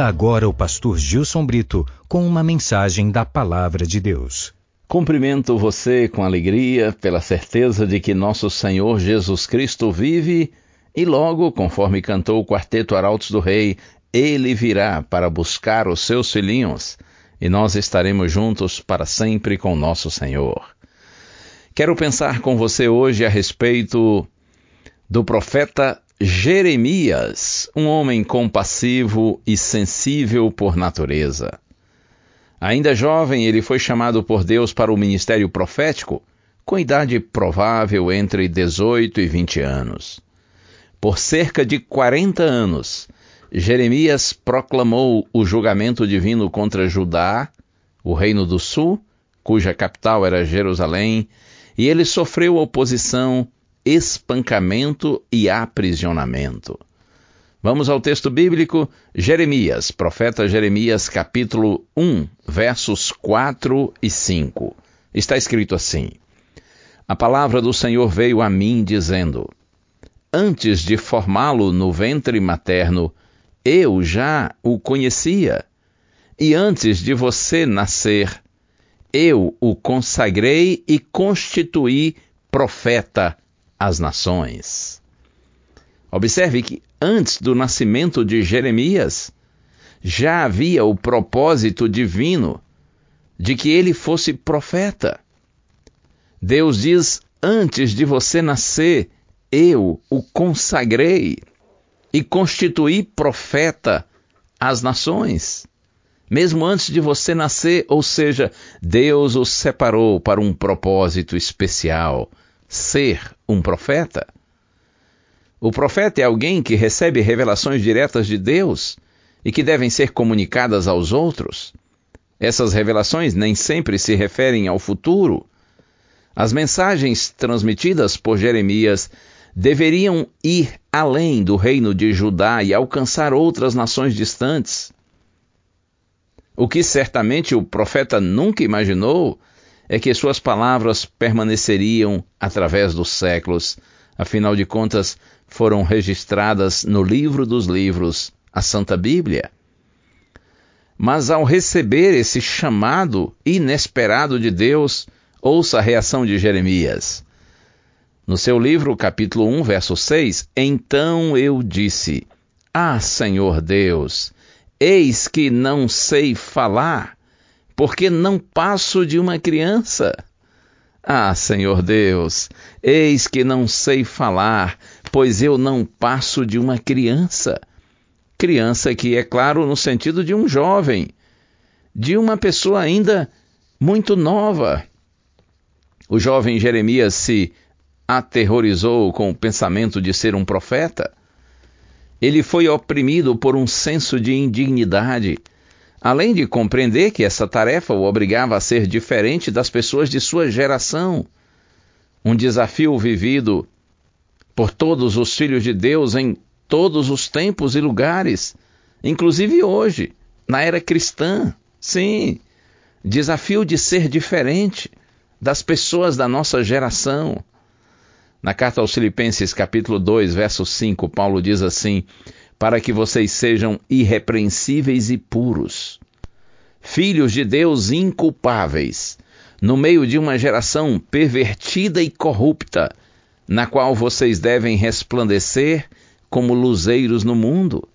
Ouça agora o pastor Gilson Brito com uma mensagem da Palavra de Deus. Cumprimento você com alegria pela certeza de que nosso Senhor Jesus Cristo vive e logo, conforme cantou o quarteto Arautos do Rei, ele virá para buscar os seus filhinhos e nós estaremos juntos para sempre com nosso Senhor. Quero pensar com você hoje a respeito do profeta Jeremias, um homem compassivo e sensível por natureza. Ainda jovem, ele foi chamado por Deus para o ministério profético, com idade provável entre 18 e 20 anos. Por cerca de 40 anos, Jeremias proclamou o julgamento divino contra Judá, o reino do sul, cuja capital era Jerusalém, e ele sofreu oposição, espancamento e aprisionamento. Vamos ao texto bíblico, Jeremias, profeta Jeremias, capítulo 1, versos 4 e 5. Está escrito assim: A palavra do Senhor veio a mim, dizendo: Antes de formá-lo no ventre materno, eu já o conhecia, e antes de você nascer, eu o consagrei e constituí profeta às nações. Observe que antes do nascimento de Jeremias, já havia o propósito divino de que ele fosse profeta. Deus diz: Antes de você nascer, eu o consagrei e constituí profeta às nações. Mesmo antes de você nascer, ou seja, Deus o separou para um propósito especial ser um profeta. O profeta é alguém que recebe revelações diretas de Deus e que devem ser comunicadas aos outros. Essas revelações nem sempre se referem ao futuro. As mensagens transmitidas por Jeremias deveriam ir além do reino de Judá e alcançar outras nações distantes. O que certamente o profeta nunca imaginou é que suas palavras permaneceriam através dos séculos, afinal de contas, foram registradas no livro dos livros, a Santa Bíblia. Mas ao receber esse chamado inesperado de Deus, ouça a reação de Jeremias. No seu livro, capítulo 1, verso 6, Então eu disse: Ah, Senhor Deus, eis que não sei falar, porque não passo de uma criança. Ah, Senhor Deus, eis que não sei falar, pois eu não passo de uma criança. Criança que é claro no sentido de um jovem, de uma pessoa ainda muito nova. O jovem Jeremias se aterrorizou com o pensamento de ser um profeta. Ele foi oprimido por um senso de indignidade além de compreender que essa tarefa o obrigava a ser diferente das pessoas de sua geração. Um desafio vivido por todos os filhos de Deus em todos os tempos e lugares, inclusive hoje, na era cristã. Sim, desafio de ser diferente das pessoas da nossa geração. Na carta aos Filipenses, capítulo 2, verso 5, Paulo diz assim: para que vocês sejam irrepreensíveis e puros, filhos de Deus inculpáveis, no meio de uma geração pervertida e corrupta, na qual vocês devem resplandecer como luzeiros no mundo.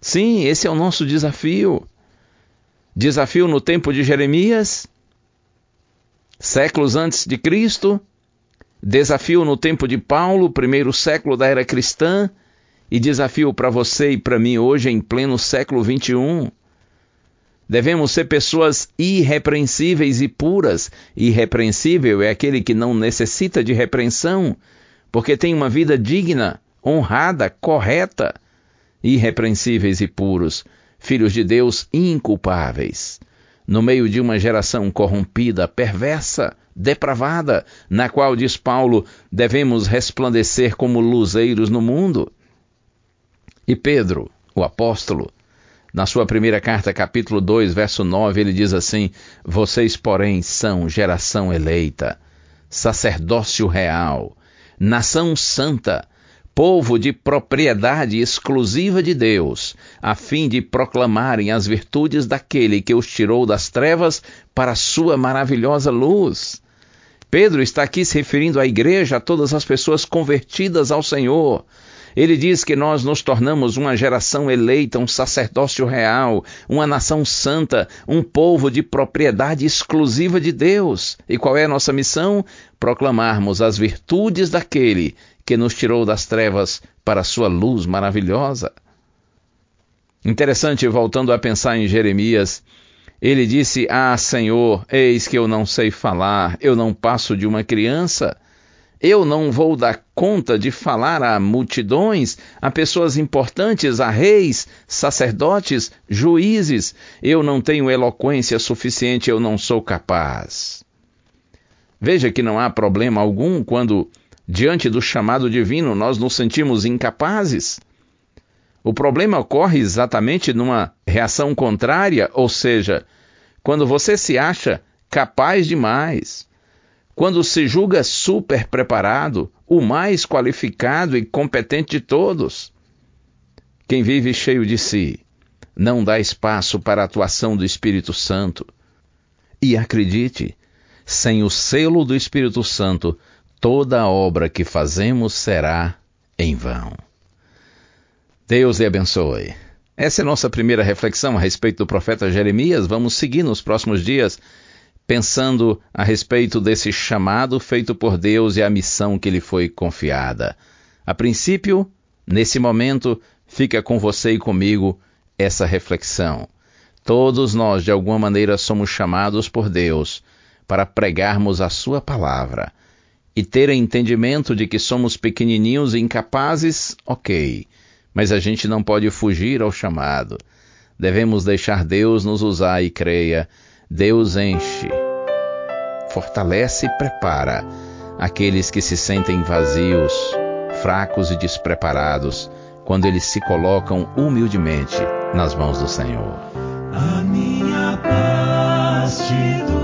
Sim, esse é o nosso desafio. Desafio no tempo de Jeremias, séculos antes de Cristo, desafio no tempo de Paulo, primeiro século da era cristã, e desafio para você e para mim hoje em pleno século 21. Devemos ser pessoas irrepreensíveis e puras. Irrepreensível é aquele que não necessita de repreensão, porque tem uma vida digna, honrada, correta, irrepreensíveis e puros, filhos de Deus inculpáveis. No meio de uma geração corrompida, perversa, depravada, na qual, diz Paulo, devemos resplandecer como luzeiros no mundo. E Pedro, o apóstolo, na sua primeira carta, capítulo 2, verso 9, ele diz assim: Vocês, porém, são geração eleita, sacerdócio real, nação santa, povo de propriedade exclusiva de Deus, a fim de proclamarem as virtudes daquele que os tirou das trevas para a sua maravilhosa luz. Pedro está aqui se referindo à igreja, a todas as pessoas convertidas ao Senhor. Ele diz que nós nos tornamos uma geração eleita, um sacerdócio real, uma nação santa, um povo de propriedade exclusiva de Deus. E qual é a nossa missão? Proclamarmos as virtudes daquele que nos tirou das trevas para a sua luz maravilhosa. Interessante, voltando a pensar em Jeremias, ele disse: Ah, Senhor, eis que eu não sei falar, eu não passo de uma criança. Eu não vou dar conta de falar a multidões, a pessoas importantes, a reis, sacerdotes, juízes. Eu não tenho eloquência suficiente, eu não sou capaz. Veja que não há problema algum quando Diante do chamado divino, nós nos sentimos incapazes. O problema ocorre exatamente numa reação contrária, ou seja, quando você se acha capaz demais, quando se julga super preparado, o mais qualificado e competente de todos. Quem vive cheio de si não dá espaço para a atuação do Espírito Santo. E acredite, sem o selo do Espírito Santo, toda obra que fazemos será em vão. Deus lhe abençoe. Essa é nossa primeira reflexão a respeito do profeta Jeremias. Vamos seguir nos próximos dias pensando a respeito desse chamado feito por Deus e a missão que lhe foi confiada. A princípio, nesse momento, fica com você e comigo essa reflexão. Todos nós, de alguma maneira, somos chamados por Deus para pregarmos a Sua palavra e ter entendimento de que somos pequenininhos e incapazes, ok, mas a gente não pode fugir ao chamado. Devemos deixar Deus nos usar e creia. Deus enche, fortalece e prepara aqueles que se sentem vazios, fracos e despreparados quando eles se colocam humildemente nas mãos do Senhor. A minha paz te dou.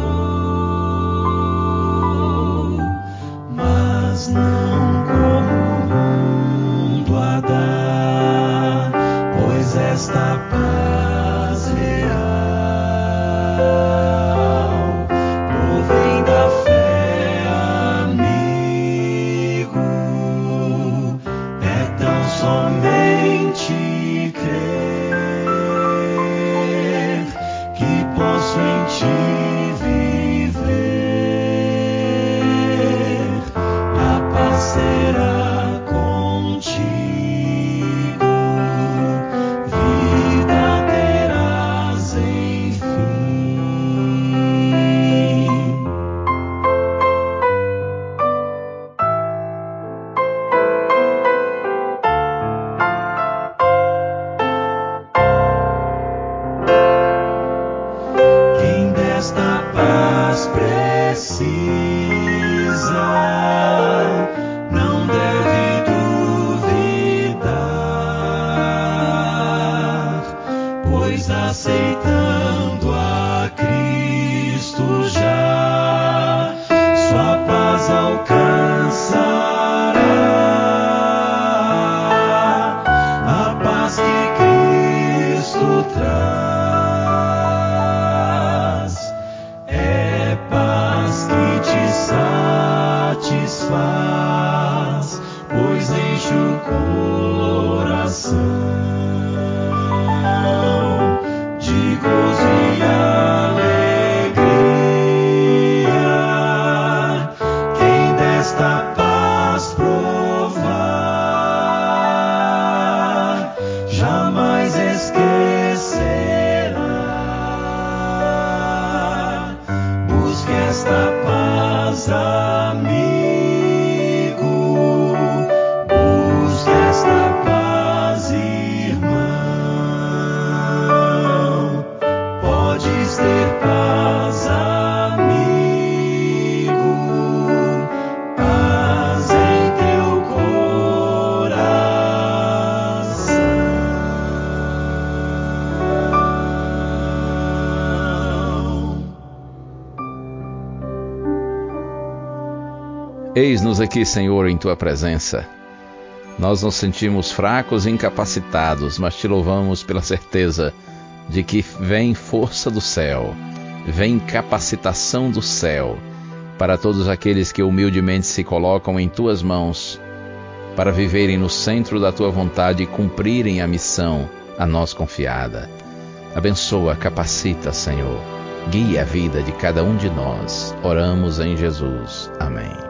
Somente crer Eis-nos aqui, Senhor, em tua presença. Nós nos sentimos fracos e incapacitados, mas te louvamos pela certeza de que vem força do céu, vem capacitação do céu para todos aqueles que humildemente se colocam em tuas mãos, para viverem no centro da tua vontade e cumprirem a missão a nós confiada. Abençoa, capacita, Senhor. Guia a vida de cada um de nós. Oramos em Jesus. Amém.